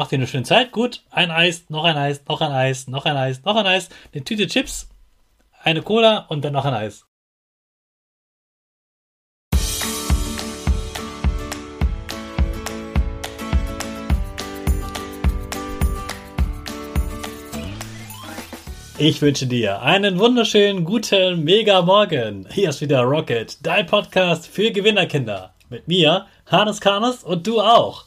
Macht dir eine schöne Zeit. Gut, ein Eis, noch ein Eis, noch ein Eis, noch ein Eis, noch ein Eis, eine Tüte Chips, eine Cola und dann noch ein Eis. Ich wünsche dir einen wunderschönen guten Mega Morgen. Hier ist wieder Rocket, dein Podcast für Gewinnerkinder. Mit mir, Hannes Karnes und du auch.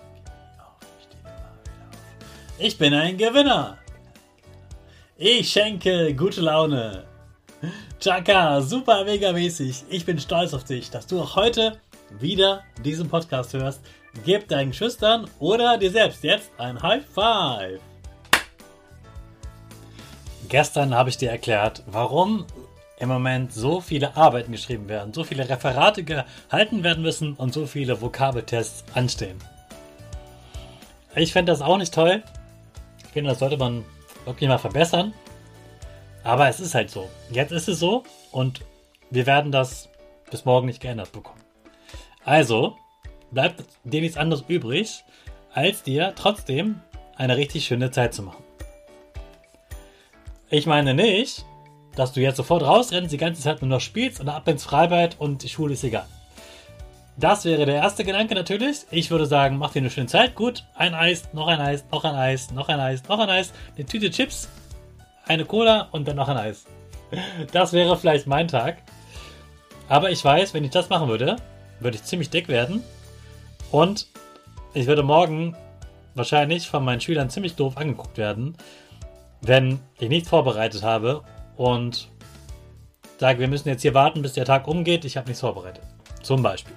Ich bin ein Gewinner. Ich schenke gute Laune. Chaka, super mega mäßig. Ich bin stolz auf dich, dass du auch heute wieder diesen Podcast hörst. Gib deinen Schüchtern oder dir selbst jetzt ein High Five. Gestern habe ich dir erklärt, warum im Moment so viele Arbeiten geschrieben werden, so viele Referate gehalten werden müssen und so viele Vokabeltests anstehen. Ich finde das auch nicht toll. Finde, das sollte man wirklich mal verbessern. Aber es ist halt so. Jetzt ist es so und wir werden das bis morgen nicht geändert bekommen. Also bleibt dir nichts anderes übrig, als dir trotzdem eine richtig schöne Zeit zu machen. Ich meine nicht, dass du jetzt sofort rausrennst, die ganze Zeit nur noch spielst und ab ins Freibad und die Schule ist egal. Das wäre der erste Gedanke natürlich. Ich würde sagen, mach dir eine schöne Zeit. Gut, ein Eis, noch ein Eis, noch ein Eis, noch ein Eis, noch ein Eis, eine Tüte Chips eine Cola und dann noch ein Eis. Das wäre vielleicht mein Tag. Aber ich weiß, wenn ich das machen würde, würde ich ziemlich dick werden. Und ich würde morgen wahrscheinlich von meinen Schülern ziemlich doof angeguckt werden, wenn ich nichts vorbereitet habe und sage, wir müssen jetzt hier warten, bis der Tag umgeht. Ich habe nichts vorbereitet. Zum Beispiel.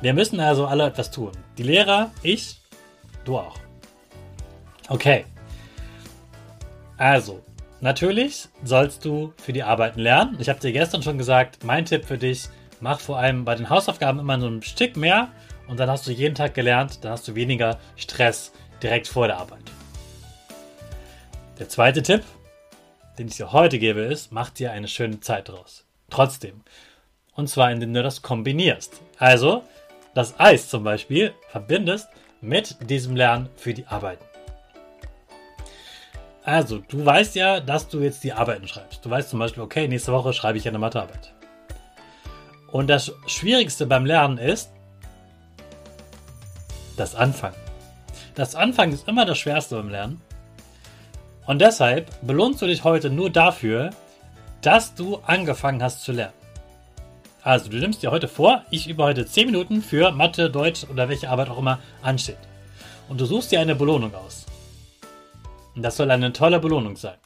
Wir müssen also alle etwas tun. Die Lehrer, ich, du auch. Okay. Also, natürlich sollst du für die Arbeiten lernen. Ich habe dir gestern schon gesagt, mein Tipp für dich, mach vor allem bei den Hausaufgaben immer so ein Stück mehr und dann hast du jeden Tag gelernt, dann hast du weniger Stress direkt vor der Arbeit. Der zweite Tipp, den ich dir heute gebe, ist, mach dir eine schöne Zeit draus. Trotzdem. Und zwar, indem du das kombinierst. Also, das Eis zum Beispiel verbindest mit diesem Lernen für die Arbeiten. Also, du weißt ja, dass du jetzt die Arbeiten schreibst. Du weißt zum Beispiel, okay, nächste Woche schreibe ich eine Mathearbeit. Und das Schwierigste beim Lernen ist das Anfangen. Das Anfangen ist immer das Schwerste beim Lernen. Und deshalb belohnst du dich heute nur dafür, dass du angefangen hast zu lernen. Also, du nimmst dir heute vor, ich übe heute 10 Minuten für Mathe, Deutsch oder welche Arbeit auch immer ansteht. Und du suchst dir eine Belohnung aus. Und das soll eine tolle Belohnung sein.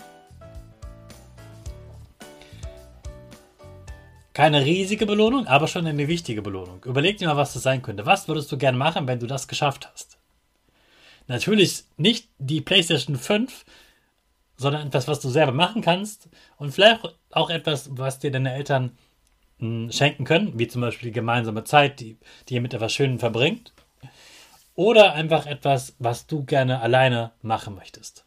Keine riesige Belohnung, aber schon eine wichtige Belohnung. Überleg dir mal, was das sein könnte. Was würdest du gerne machen, wenn du das geschafft hast? Natürlich nicht die PlayStation 5, sondern etwas, was du selber machen kannst und vielleicht auch etwas, was dir deine Eltern hm, schenken können, wie zum Beispiel gemeinsame Zeit, die, die ihr mit etwas Schönem verbringt. Oder einfach etwas, was du gerne alleine machen möchtest.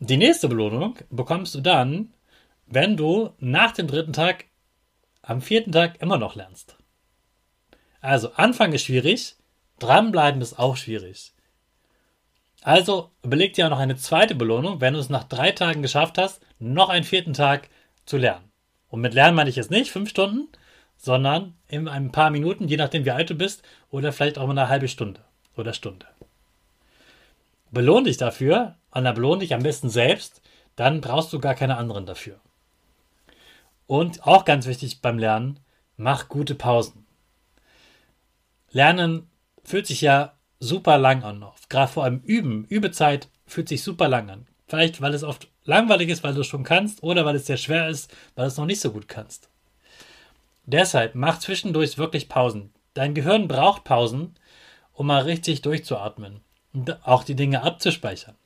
Die nächste Belohnung bekommst du dann, wenn du nach dem dritten Tag am vierten Tag immer noch lernst. Also Anfang ist schwierig, dranbleiben ist auch schwierig. Also überleg dir auch noch eine zweite Belohnung, wenn du es nach drei Tagen geschafft hast, noch einen vierten Tag zu lernen. Und mit Lernen meine ich jetzt nicht fünf Stunden, sondern in ein paar Minuten, je nachdem wie alt du bist, oder vielleicht auch mal eine halbe Stunde oder Stunde. Belohn dich dafür, und dann belohn dich am besten selbst, dann brauchst du gar keine anderen dafür. Und auch ganz wichtig beim Lernen, mach gute Pausen. Lernen fühlt sich ja super lang an. Gerade vor allem Üben, Übezeit fühlt sich super lang an. Vielleicht, weil es oft langweilig ist, weil du es schon kannst, oder weil es sehr schwer ist, weil du es noch nicht so gut kannst. Deshalb mach zwischendurch wirklich Pausen. Dein Gehirn braucht Pausen, um mal richtig durchzuatmen und auch die Dinge abzuspeichern.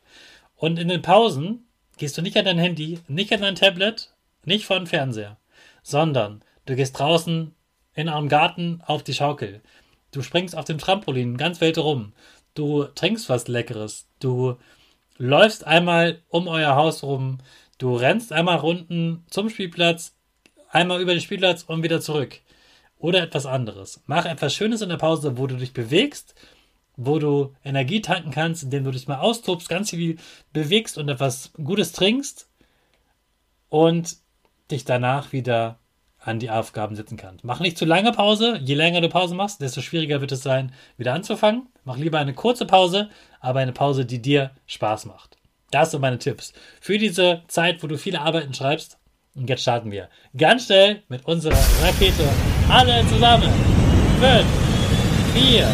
Und in den Pausen gehst du nicht an dein Handy, nicht an dein Tablet, nicht vor den Fernseher, sondern du gehst draußen in einem Garten auf die Schaukel. Du springst auf dem Trampolin ganz wild rum. Du trinkst was Leckeres. Du läufst einmal um euer Haus rum. Du rennst einmal runden zum Spielplatz, einmal über den Spielplatz und wieder zurück. Oder etwas anderes. Mach etwas Schönes in der Pause, wo du dich bewegst, wo du Energie tanken kannst, indem du dich mal austobst, ganz viel bewegst und etwas Gutes trinkst und dich danach wieder an die Aufgaben setzen kannst. Mach nicht zu lange Pause. Je länger du Pause machst, desto schwieriger wird es sein, wieder anzufangen. Mach lieber eine kurze Pause, aber eine Pause, die dir Spaß macht. Das sind meine Tipps für diese Zeit, wo du viele Arbeiten schreibst. Und jetzt starten wir ganz schnell mit unserer Rakete. Alle zusammen. 5, 4,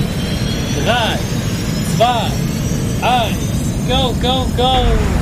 3, 2, 1. Go, go, go!